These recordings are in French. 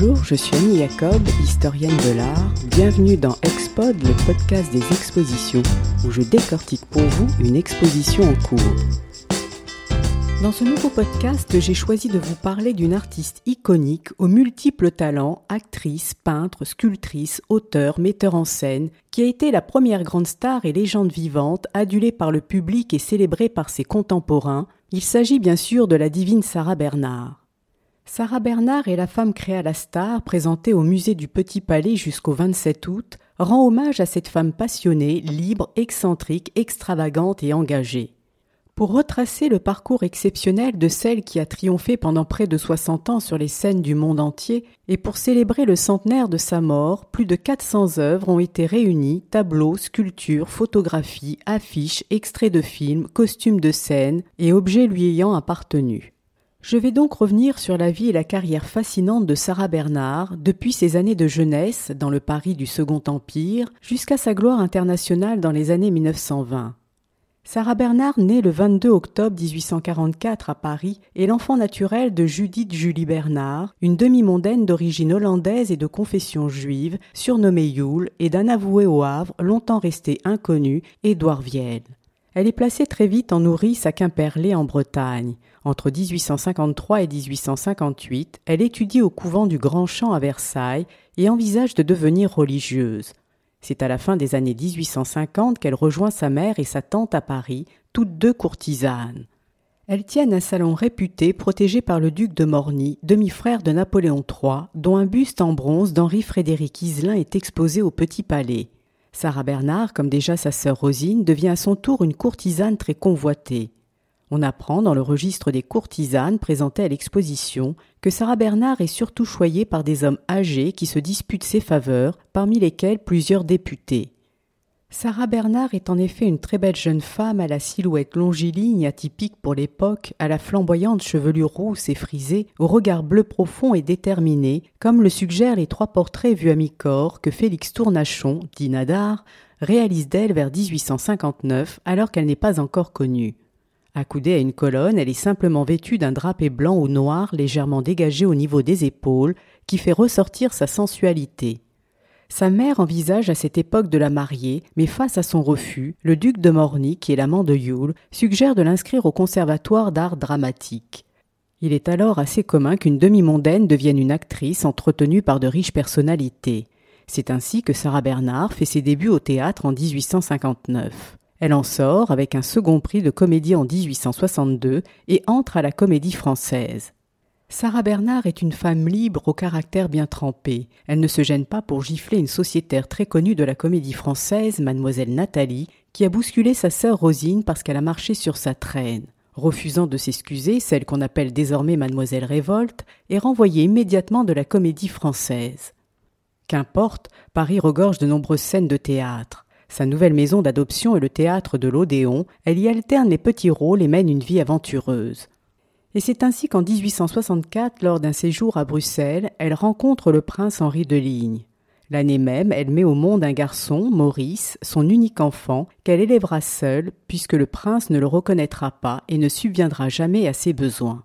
Bonjour, je suis Annie Jacob, historienne de l'art. Bienvenue dans Expod, le podcast des expositions, où je décortique pour vous une exposition en cours. Dans ce nouveau podcast, j'ai choisi de vous parler d'une artiste iconique aux multiples talents, actrice, peintre, sculptrice, auteur, metteur en scène, qui a été la première grande star et légende vivante, adulée par le public et célébrée par ses contemporains. Il s'agit bien sûr de la divine Sarah Bernard. Sarah Bernard est la femme créée à la star, présentée au musée du Petit Palais jusqu'au 27 août, rend hommage à cette femme passionnée, libre, excentrique, extravagante et engagée. Pour retracer le parcours exceptionnel de celle qui a triomphé pendant près de 60 ans sur les scènes du monde entier et pour célébrer le centenaire de sa mort, plus de 400 œuvres ont été réunies, tableaux, sculptures, photographies, affiches, extraits de films, costumes de scène et objets lui ayant appartenu. Je vais donc revenir sur la vie et la carrière fascinante de Sarah Bernard depuis ses années de jeunesse dans le Paris du Second Empire jusqu'à sa gloire internationale dans les années 1920. Sarah Bernard naît le 22 octobre 1844 à Paris est l'enfant naturel de Judith Julie Bernard, une demi-mondaine d'origine hollandaise et de confession juive, surnommée Yule, et d'un avoué au Havre, longtemps resté inconnu, Édouard Viel. Elle est placée très vite en nourrice à Quimperlé en Bretagne. Entre 1853 et 1858, elle étudie au couvent du Grand Champ à Versailles et envisage de devenir religieuse. C'est à la fin des années 1850 qu'elle rejoint sa mère et sa tante à Paris, toutes deux courtisanes. Elles tiennent un salon réputé protégé par le duc de Morny, demi-frère de Napoléon III, dont un buste en bronze d'Henri-Frédéric Iselin est exposé au Petit Palais. Sarah Bernard, comme déjà sa sœur Rosine, devient à son tour une courtisane très convoitée. On apprend dans le registre des courtisanes présentées à l'exposition que Sarah Bernard est surtout choyée par des hommes âgés qui se disputent ses faveurs, parmi lesquels plusieurs députés. Sarah Bernard est en effet une très belle jeune femme à la silhouette longiligne atypique pour l'époque, à la flamboyante chevelure rousse et frisée, au regard bleu profond et déterminé, comme le suggèrent les trois portraits vus à mi-corps que Félix Tournachon, dit Nadar, réalise d'elle vers 1859 alors qu'elle n'est pas encore connue. Accoudée à une colonne, elle est simplement vêtue d'un drapé blanc ou noir légèrement dégagé au niveau des épaules, qui fait ressortir sa sensualité. Sa mère envisage à cette époque de la marier, mais face à son refus, le duc de Morny, qui est l'amant de Yule, suggère de l'inscrire au conservatoire d'art dramatique. Il est alors assez commun qu'une demi-mondaine devienne une actrice entretenue par de riches personnalités. C'est ainsi que Sarah Bernard fait ses débuts au théâtre en 1859. Elle en sort avec un second prix de comédie en 1862 et entre à la comédie française. Sarah Bernard est une femme libre au caractère bien trempé. Elle ne se gêne pas pour gifler une sociétaire très connue de la comédie française, mademoiselle Nathalie, qui a bousculé sa sœur Rosine parce qu'elle a marché sur sa traîne. Refusant de s'excuser, celle qu'on appelle désormais mademoiselle Révolte est renvoyée immédiatement de la comédie française. Qu'importe, Paris regorge de nombreuses scènes de théâtre. Sa nouvelle maison d'adoption est le théâtre de l'Odéon, elle y alterne les petits rôles et mène une vie aventureuse. Et c'est ainsi qu'en 1864, lors d'un séjour à Bruxelles, elle rencontre le prince Henri de Ligne. L'année même, elle met au monde un garçon, Maurice, son unique enfant, qu'elle élèvera seule, puisque le prince ne le reconnaîtra pas et ne subviendra jamais à ses besoins.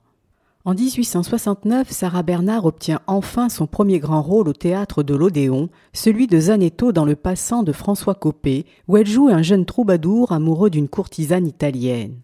En 1869, Sarah Bernard obtient enfin son premier grand rôle au théâtre de l'Odéon, celui de Zanetto dans Le Passant de François Copé, où elle joue un jeune troubadour amoureux d'une courtisane italienne.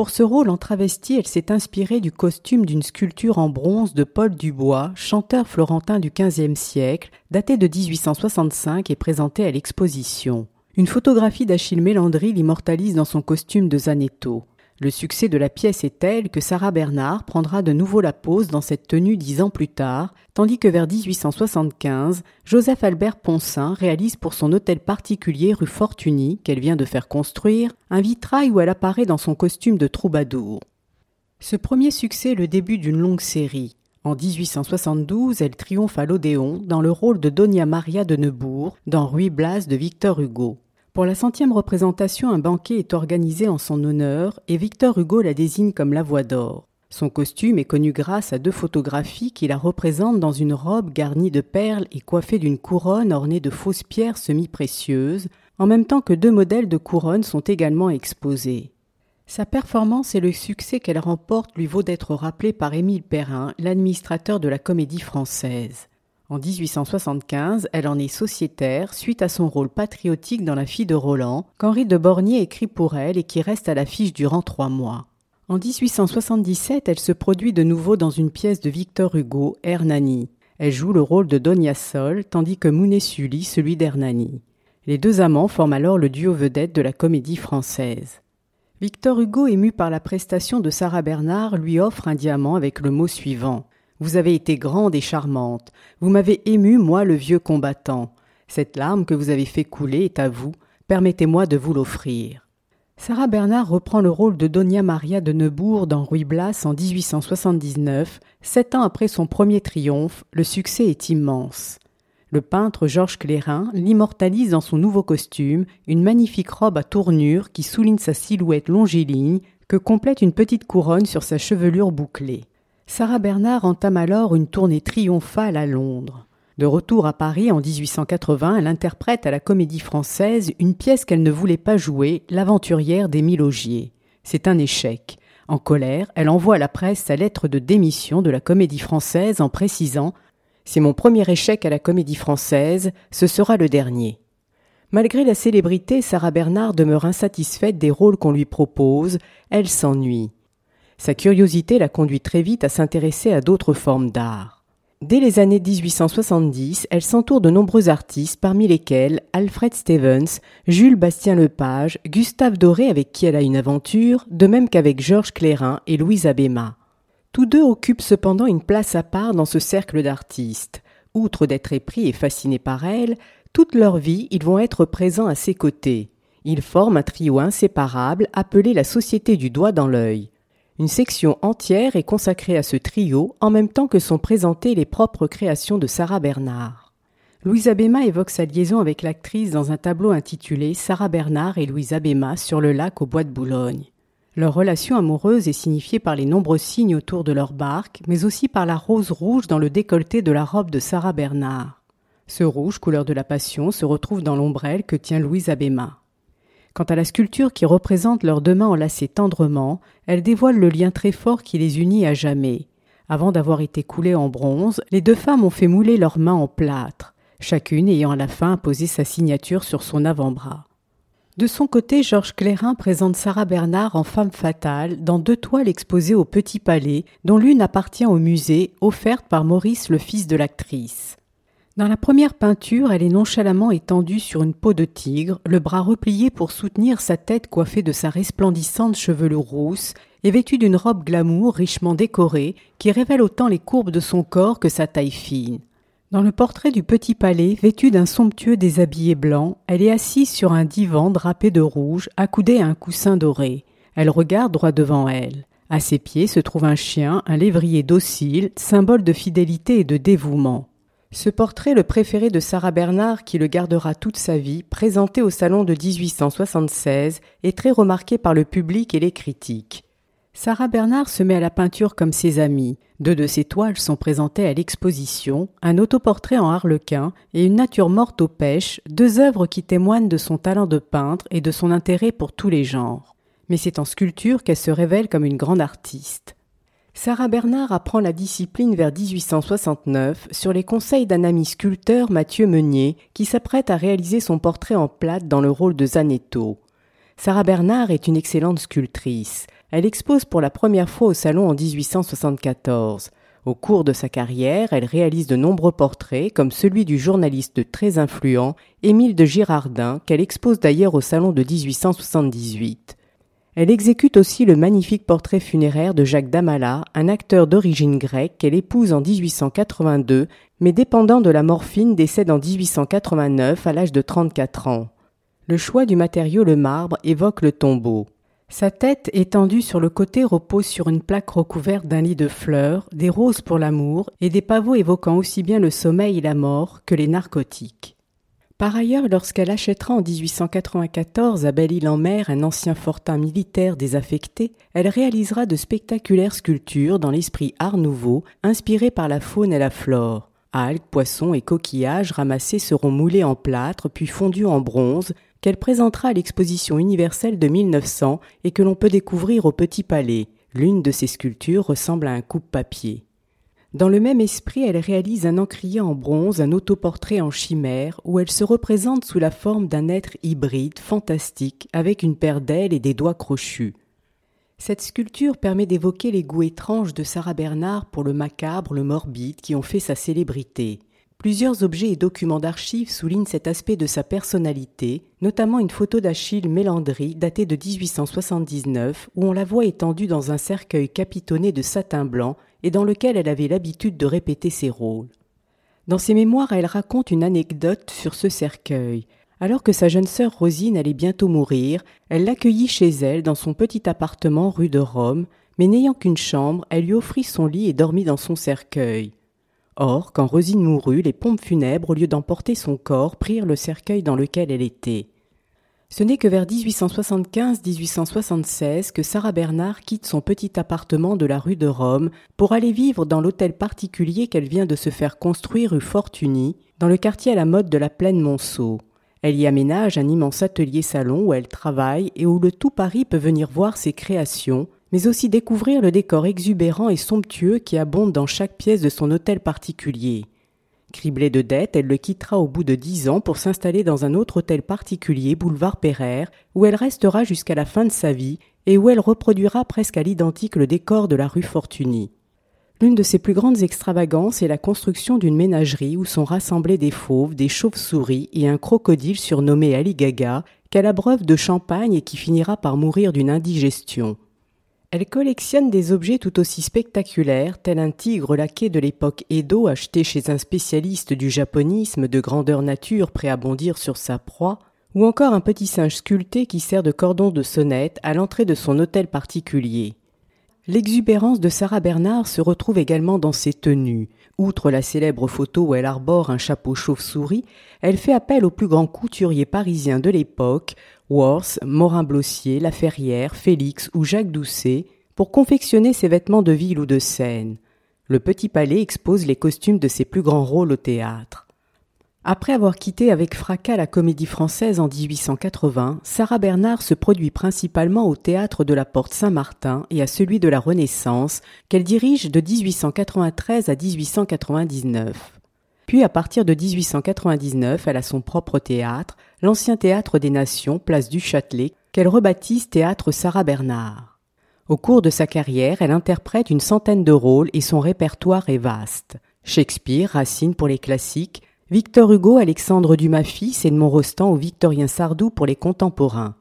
Pour ce rôle en travesti, elle s'est inspirée du costume d'une sculpture en bronze de Paul Dubois, chanteur florentin du XVe siècle, daté de 1865 et présenté à l'exposition. Une photographie d'Achille Mélandry l'immortalise dans son costume de Zanetto. Le succès de la pièce est tel que Sarah Bernard prendra de nouveau la pose dans cette tenue dix ans plus tard, tandis que vers 1875, Joseph Albert Poncin réalise pour son hôtel particulier rue Fortuny, qu'elle vient de faire construire, un vitrail où elle apparaît dans son costume de troubadour. Ce premier succès est le début d'une longue série. En 1872, elle triomphe à l'Odéon dans le rôle de Donia Maria de Neubourg dans Ruy Blas de Victor Hugo. Pour la centième représentation, un banquet est organisé en son honneur et Victor Hugo la désigne comme la voix d'or. Son costume est connu grâce à deux photographies qui la représentent dans une robe garnie de perles et coiffée d'une couronne ornée de fausses pierres semi-précieuses, en même temps que deux modèles de couronne sont également exposés. Sa performance et le succès qu'elle remporte lui vaut d'être rappelée par Émile Perrin, l'administrateur de la Comédie Française. En 1875, elle en est sociétaire suite à son rôle patriotique dans La fille de Roland, qu'Henri de Bornier écrit pour elle et qui reste à l'affiche durant trois mois. En 1877, elle se produit de nouveau dans une pièce de Victor Hugo, Hernani. Elle joue le rôle de Donia Sol, tandis que Mounet Sully celui d'Hernani. Les deux amants forment alors le duo vedette de la comédie française. Victor Hugo, ému par la prestation de Sarah Bernard, lui offre un diamant avec le mot suivant vous avez été grande et charmante. Vous m'avez ému, moi, le vieux combattant. Cette larme que vous avez fait couler est à vous. Permettez-moi de vous l'offrir. Sarah Bernard reprend le rôle de Donia Maria de Neubourg dans Ruy Blas en 1879. Sept ans après son premier triomphe, le succès est immense. Le peintre Georges Clérin l'immortalise dans son nouveau costume, une magnifique robe à tournure qui souligne sa silhouette longiligne, que complète une petite couronne sur sa chevelure bouclée. Sarah Bernard entame alors une tournée triomphale à Londres. De retour à Paris en 1880, elle interprète à la Comédie Française une pièce qu'elle ne voulait pas jouer, L'aventurière d'Émile Augier. C'est un échec. En colère, elle envoie à la presse sa lettre de démission de la Comédie Française en précisant C'est mon premier échec à la Comédie Française, ce sera le dernier. Malgré la célébrité, Sarah Bernard demeure insatisfaite des rôles qu'on lui propose, elle s'ennuie. Sa curiosité la conduit très vite à s'intéresser à d'autres formes d'art. Dès les années 1870, elle s'entoure de nombreux artistes, parmi lesquels Alfred Stevens, Jules Bastien Lepage, Gustave Doré avec qui elle a une aventure, de même qu'avec Georges Clérin et Louise Abéma. Tous deux occupent cependant une place à part dans ce cercle d'artistes. Outre d'être épris et fascinés par elle, toute leur vie ils vont être présents à ses côtés. Ils forment un trio inséparable appelé la Société du doigt dans l'œil. Une section entière est consacrée à ce trio en même temps que sont présentées les propres créations de Sarah Bernard. Louise Abéma évoque sa liaison avec l'actrice dans un tableau intitulé Sarah Bernard et Louise Abéma sur le lac au bois de Boulogne. Leur relation amoureuse est signifiée par les nombreux signes autour de leur barque, mais aussi par la rose rouge dans le décolleté de la robe de Sarah Bernard. Ce rouge, couleur de la passion, se retrouve dans l'ombrelle que tient Louise Abéma. Quant à la sculpture qui représente leurs deux mains enlacées tendrement, elle dévoile le lien très fort qui les unit à jamais. Avant d'avoir été coulées en bronze, les deux femmes ont fait mouler leurs mains en plâtre, chacune ayant à la fin posé sa signature sur son avant-bras. De son côté, Georges Clérin présente Sarah Bernard en femme fatale dans deux toiles exposées au Petit Palais, dont l'une appartient au musée, offerte par Maurice le fils de l'actrice. Dans la première peinture, elle est nonchalamment étendue sur une peau de tigre, le bras replié pour soutenir sa tête coiffée de sa resplendissante chevelure rousse et vêtue d'une robe glamour richement décorée qui révèle autant les courbes de son corps que sa taille fine. Dans le portrait du petit palais, vêtue d'un somptueux déshabillé blanc, elle est assise sur un divan drapé de rouge, accoudée à un coussin doré. Elle regarde droit devant elle. À ses pieds se trouve un chien, un lévrier docile, symbole de fidélité et de dévouement. Ce portrait, le préféré de Sarah Bernard, qui le gardera toute sa vie, présenté au salon de 1876, est très remarqué par le public et les critiques. Sarah Bernard se met à la peinture comme ses amis. Deux de ses toiles sont présentées à l'exposition, un autoportrait en harlequin et une nature morte aux pêches, deux œuvres qui témoignent de son talent de peintre et de son intérêt pour tous les genres. Mais c'est en sculpture qu'elle se révèle comme une grande artiste. Sarah Bernard apprend la discipline vers 1869 sur les conseils d'un ami sculpteur Mathieu Meunier qui s'apprête à réaliser son portrait en plate dans le rôle de Zanetto. Sarah Bernard est une excellente sculptrice. Elle expose pour la première fois au salon en 1874. Au cours de sa carrière, elle réalise de nombreux portraits, comme celui du journaliste très influent Émile de Girardin, qu'elle expose d'ailleurs au salon de 1878. Elle exécute aussi le magnifique portrait funéraire de Jacques Damala, un acteur d'origine grecque qu'elle épouse en 1882, mais dépendant de la morphine décède en 1889 à l'âge de 34 ans. Le choix du matériau le marbre évoque le tombeau. Sa tête étendue sur le côté repose sur une plaque recouverte d'un lit de fleurs, des roses pour l'amour et des pavots évoquant aussi bien le sommeil et la mort que les narcotiques. Par ailleurs, lorsqu'elle achètera en 1894 à Belle-Île-en-Mer un ancien fortin militaire désaffecté, elle réalisera de spectaculaires sculptures dans l'esprit art nouveau, inspirées par la faune et la flore. Algues, poissons et coquillages ramassés seront moulés en plâtre puis fondus en bronze, qu'elle présentera à l'exposition universelle de 1900 et que l'on peut découvrir au Petit Palais. L'une de ces sculptures ressemble à un coupe-papier. Dans le même esprit, elle réalise un encrier en bronze, un autoportrait en chimère, où elle se représente sous la forme d'un être hybride, fantastique, avec une paire d'ailes et des doigts crochus. Cette sculpture permet d'évoquer les goûts étranges de Sarah Bernard pour le macabre, le morbide, qui ont fait sa célébrité. Plusieurs objets et documents d'archives soulignent cet aspect de sa personnalité, notamment une photo d'Achille Mélandry datée de 1879 où on la voit étendue dans un cercueil capitonné de satin blanc et dans lequel elle avait l'habitude de répéter ses rôles. Dans ses mémoires, elle raconte une anecdote sur ce cercueil. Alors que sa jeune sœur Rosine allait bientôt mourir, elle l'accueillit chez elle dans son petit appartement rue de Rome, mais n'ayant qu'une chambre, elle lui offrit son lit et dormit dans son cercueil. Or, quand Rosine mourut, les pompes funèbres, au lieu d'emporter son corps, prirent le cercueil dans lequel elle était. Ce n'est que vers 1875-1876 que Sarah Bernard quitte son petit appartement de la rue de Rome pour aller vivre dans l'hôtel particulier qu'elle vient de se faire construire rue Fortuny, dans le quartier à la mode de la Plaine Monceau. Elle y aménage un immense atelier-salon où elle travaille et où le tout Paris peut venir voir ses créations, mais aussi découvrir le décor exubérant et somptueux qui abonde dans chaque pièce de son hôtel particulier. Criblée de dettes, elle le quittera au bout de dix ans pour s'installer dans un autre hôtel particulier, boulevard Pereire, où elle restera jusqu'à la fin de sa vie et où elle reproduira presque à l'identique le décor de la rue Fortuny. L'une de ses plus grandes extravagances est la construction d'une ménagerie où sont rassemblés des fauves, des chauves-souris et un crocodile surnommé Ali Gaga, qu'elle abreuve de champagne et qui finira par mourir d'une indigestion. Elle collectionne des objets tout aussi spectaculaires, tel un tigre laqué de l'époque Edo acheté chez un spécialiste du japonisme de grandeur nature prêt à bondir sur sa proie, ou encore un petit singe sculpté qui sert de cordon de sonnette à l'entrée de son hôtel particulier. L'exubérance de Sarah Bernard se retrouve également dans ses tenues. Outre la célèbre photo où elle arbore un chapeau chauve-souris, elle fait appel aux plus grands couturiers parisiens de l'époque, Worth, Morin-Blossier, Laferrière, Félix ou Jacques Doucet pour confectionner ses vêtements de ville ou de scène. Le Petit Palais expose les costumes de ses plus grands rôles au théâtre. Après avoir quitté avec fracas la comédie française en 1880, Sarah Bernard se produit principalement au théâtre de la Porte Saint-Martin et à celui de la Renaissance, qu'elle dirige de 1893 à 1899. Puis à partir de 1899, elle a son propre théâtre, l'ancien théâtre des Nations, place du Châtelet, qu'elle rebaptise théâtre Sarah Bernard. Au cours de sa carrière, elle interprète une centaine de rôles et son répertoire est vaste. Shakespeare, Racine pour les classiques, Victor Hugo, Alexandre Dumas fils, Edmond Rostand ou Victorien Sardou pour les contemporains.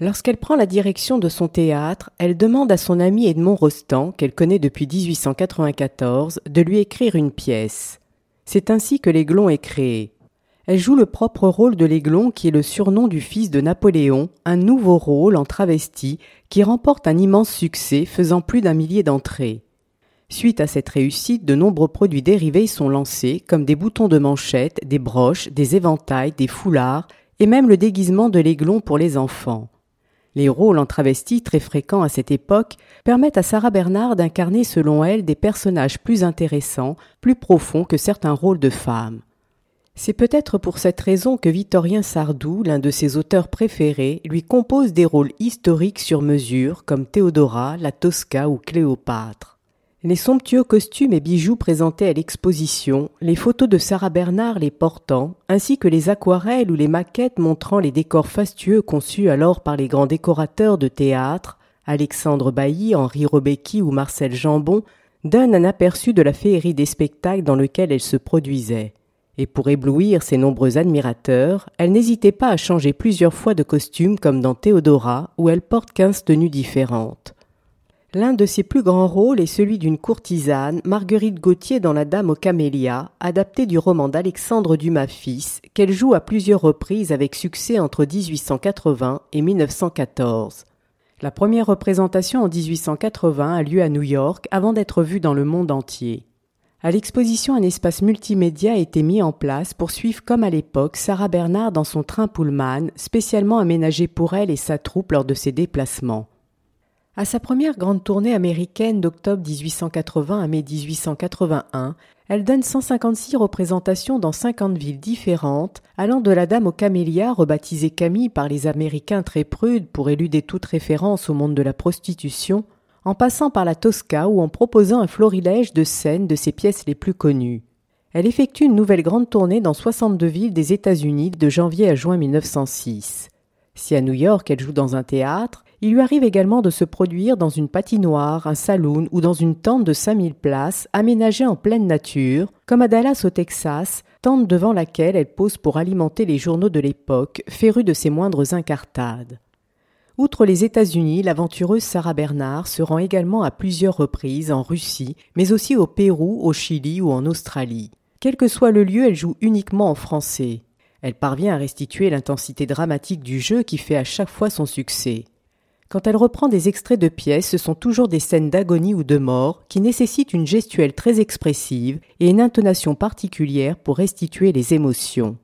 Lorsqu'elle prend la direction de son théâtre, elle demande à son ami Edmond Rostand, qu'elle connaît depuis 1894, de lui écrire une pièce. C'est ainsi que l'Aiglon est créé. Elle joue le propre rôle de l'Aiglon qui est le surnom du fils de Napoléon, un nouveau rôle en travesti qui remporte un immense succès faisant plus d'un millier d'entrées. Suite à cette réussite, de nombreux produits dérivés sont lancés comme des boutons de manchette, des broches, des éventails, des foulards et même le déguisement de l'Aiglon pour les enfants. Les rôles en travesti très fréquents à cette époque permettent à Sarah Bernard d'incarner selon elle des personnages plus intéressants, plus profonds que certains rôles de femmes. C'est peut-être pour cette raison que Victorien Sardou, l'un de ses auteurs préférés, lui compose des rôles historiques sur mesure comme Théodora, la Tosca ou Cléopâtre. Les somptueux costumes et bijoux présentés à l'exposition, les photos de Sarah Bernard les portant, ainsi que les aquarelles ou les maquettes montrant les décors fastueux conçus alors par les grands décorateurs de théâtre, Alexandre Bailly, Henri Rebecki ou Marcel Jambon, donnent un aperçu de la féerie des spectacles dans lequel elle se produisait. Et pour éblouir ses nombreux admirateurs, elle n'hésitait pas à changer plusieurs fois de costume comme dans Théodora, où elle porte quinze tenues différentes. L'un de ses plus grands rôles est celui d'une courtisane, Marguerite Gauthier dans La Dame aux Camélias, adaptée du roman d'Alexandre Dumas fils, qu'elle joue à plusieurs reprises avec succès entre 1880 et 1914. La première représentation en 1880 a lieu à New York avant d'être vue dans le monde entier. À l'exposition, un espace multimédia a été mis en place pour suivre comme à l'époque Sarah Bernard dans son train Pullman, spécialement aménagé pour elle et sa troupe lors de ses déplacements. À sa première grande tournée américaine d'octobre 1880 à mai 1881, elle donne 156 représentations dans 50 villes différentes, allant de la Dame aux Camélias, rebaptisée Camille par les Américains très prudes pour éluder toute référence au monde de la prostitution, en passant par la Tosca ou en proposant un florilège de scènes de ses pièces les plus connues. Elle effectue une nouvelle grande tournée dans 62 villes des États-Unis de janvier à juin 1906. Si à New York elle joue dans un théâtre, il lui arrive également de se produire dans une patinoire, un saloon ou dans une tente de 5000 places aménagée en pleine nature, comme à Dallas au Texas, tente devant laquelle elle pose pour alimenter les journaux de l'époque, férus de ses moindres incartades. Outre les États-Unis, l'aventureuse Sarah Bernard se rend également à plusieurs reprises en Russie, mais aussi au Pérou, au Chili ou en Australie. Quel que soit le lieu, elle joue uniquement en français. Elle parvient à restituer l'intensité dramatique du jeu qui fait à chaque fois son succès. Quand elle reprend des extraits de pièces, ce sont toujours des scènes d'agonie ou de mort qui nécessitent une gestuelle très expressive et une intonation particulière pour restituer les émotions.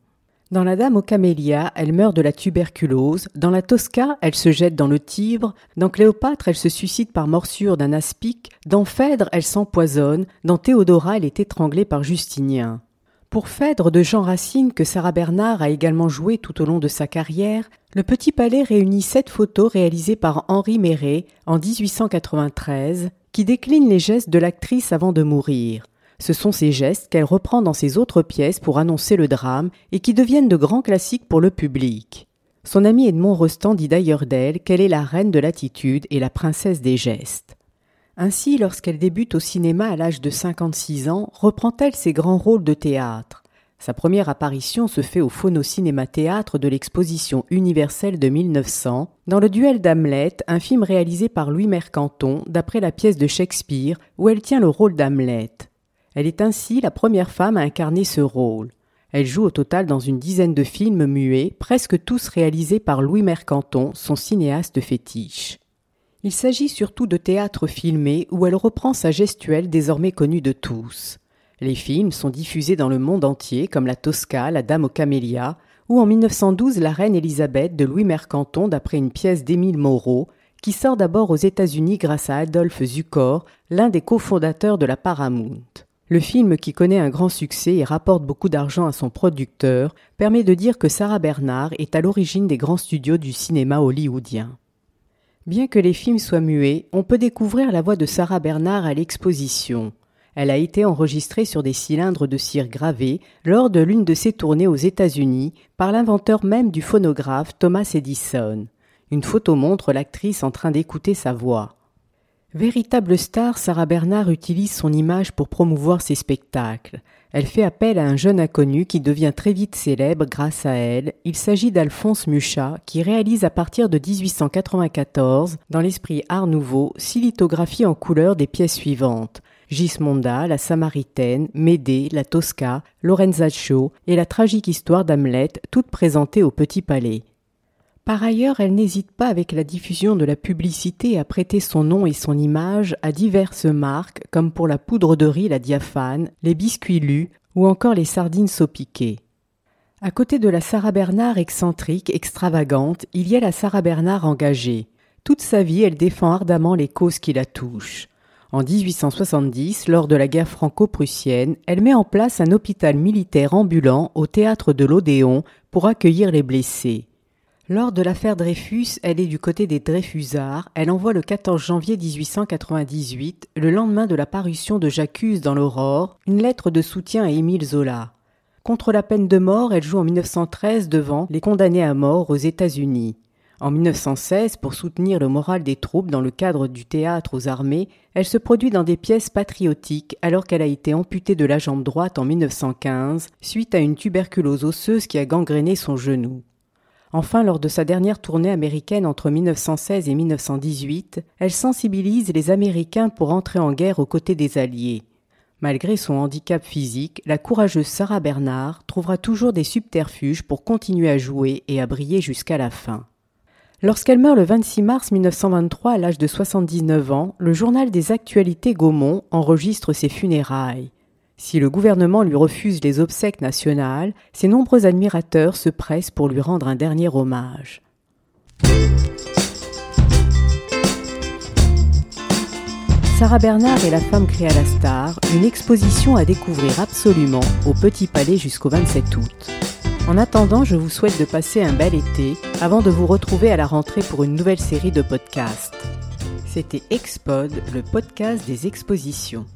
Dans La Dame aux Camélias, elle meurt de la tuberculose. Dans la Tosca, elle se jette dans le Tibre. Dans Cléopâtre, elle se suicide par morsure d'un aspic. Dans Phèdre, elle s'empoisonne. Dans Théodora, elle est étranglée par Justinien. Pour Phèdre de Jean Racine, que Sarah Bernard a également joué tout au long de sa carrière, le Petit Palais réunit sept photos réalisées par Henri Méret en 1893 qui déclinent les gestes de l'actrice avant de mourir. Ce sont ces gestes qu'elle reprend dans ses autres pièces pour annoncer le drame et qui deviennent de grands classiques pour le public. Son ami Edmond Rostand dit d'ailleurs d'elle qu'elle est la reine de l'attitude et la princesse des gestes. Ainsi, lorsqu'elle débute au cinéma à l'âge de 56 ans, reprend-elle ses grands rôles de théâtre? Sa première apparition se fait au Phono Cinéma Théâtre de l'exposition universelle de 1900, dans le duel d'Hamlet, un film réalisé par Louis Mercanton d'après la pièce de Shakespeare où elle tient le rôle d'Hamlet. Elle est ainsi la première femme à incarner ce rôle. Elle joue au total dans une dizaine de films muets, presque tous réalisés par Louis Mercanton, son cinéaste fétiche. Il s'agit surtout de théâtre filmé où elle reprend sa gestuelle désormais connue de tous. Les films sont diffusés dans le monde entier comme La Tosca, La Dame aux Camélias ou en 1912 La Reine Élisabeth de Louis Mercanton d'après une pièce d'Émile Moreau qui sort d'abord aux États-Unis grâce à Adolphe Zukor, l'un des cofondateurs de la Paramount. Le film, qui connaît un grand succès et rapporte beaucoup d'argent à son producteur, permet de dire que Sarah Bernard est à l'origine des grands studios du cinéma hollywoodien. Bien que les films soient muets, on peut découvrir la voix de Sarah Bernard à l'exposition. Elle a été enregistrée sur des cylindres de cire gravés lors de l'une de ses tournées aux États-Unis par l'inventeur même du phonographe Thomas Edison. Une photo montre l'actrice en train d'écouter sa voix. Véritable star, Sarah Bernard utilise son image pour promouvoir ses spectacles. Elle fait appel à un jeune inconnu qui devient très vite célèbre grâce à elle. Il s'agit d'Alphonse Muchat, qui réalise à partir de 1894, dans l'esprit Art Nouveau, six lithographies en couleur des pièces suivantes. Gismonda, la Samaritaine, Médée, la Tosca, Lorenzaccio et la tragique histoire d'Hamlet, toutes présentées au Petit Palais. Par ailleurs, elle n'hésite pas avec la diffusion de la publicité à prêter son nom et son image à diverses marques comme pour la poudre de riz la diaphane, les biscuits lus ou encore les sardines saupiquées. À côté de la Sarah Bernard excentrique, extravagante, il y a la Sarah Bernard engagée. Toute sa vie, elle défend ardemment les causes qui la touchent. En 1870, lors de la guerre franco-prussienne, elle met en place un hôpital militaire ambulant au théâtre de l'Odéon pour accueillir les blessés. Lors de l'affaire Dreyfus, elle est du côté des Dreyfusards. Elle envoie le 14 janvier 1898, le lendemain de la parution de J'accuse dans l'Aurore, une lettre de soutien à Émile Zola. Contre la peine de mort, elle joue en 1913 devant les condamnés à mort aux États-Unis. En 1916, pour soutenir le moral des troupes dans le cadre du théâtre aux armées, elle se produit dans des pièces patriotiques alors qu'elle a été amputée de la jambe droite en 1915 suite à une tuberculose osseuse qui a gangréné son genou. Enfin, lors de sa dernière tournée américaine entre 1916 et 1918, elle sensibilise les Américains pour entrer en guerre aux côtés des Alliés. Malgré son handicap physique, la courageuse Sarah Bernard trouvera toujours des subterfuges pour continuer à jouer et à briller jusqu'à la fin. Lorsqu'elle meurt le 26 mars 1923 à l'âge de 79 ans, le journal des actualités Gaumont enregistre ses funérailles. Si le gouvernement lui refuse les obsèques nationales, ses nombreux admirateurs se pressent pour lui rendre un dernier hommage. Sarah Bernard et la femme créée à la star, une exposition à découvrir absolument au Petit Palais jusqu'au 27 août. En attendant, je vous souhaite de passer un bel été avant de vous retrouver à la rentrée pour une nouvelle série de podcasts. C'était Expod, le podcast des expositions.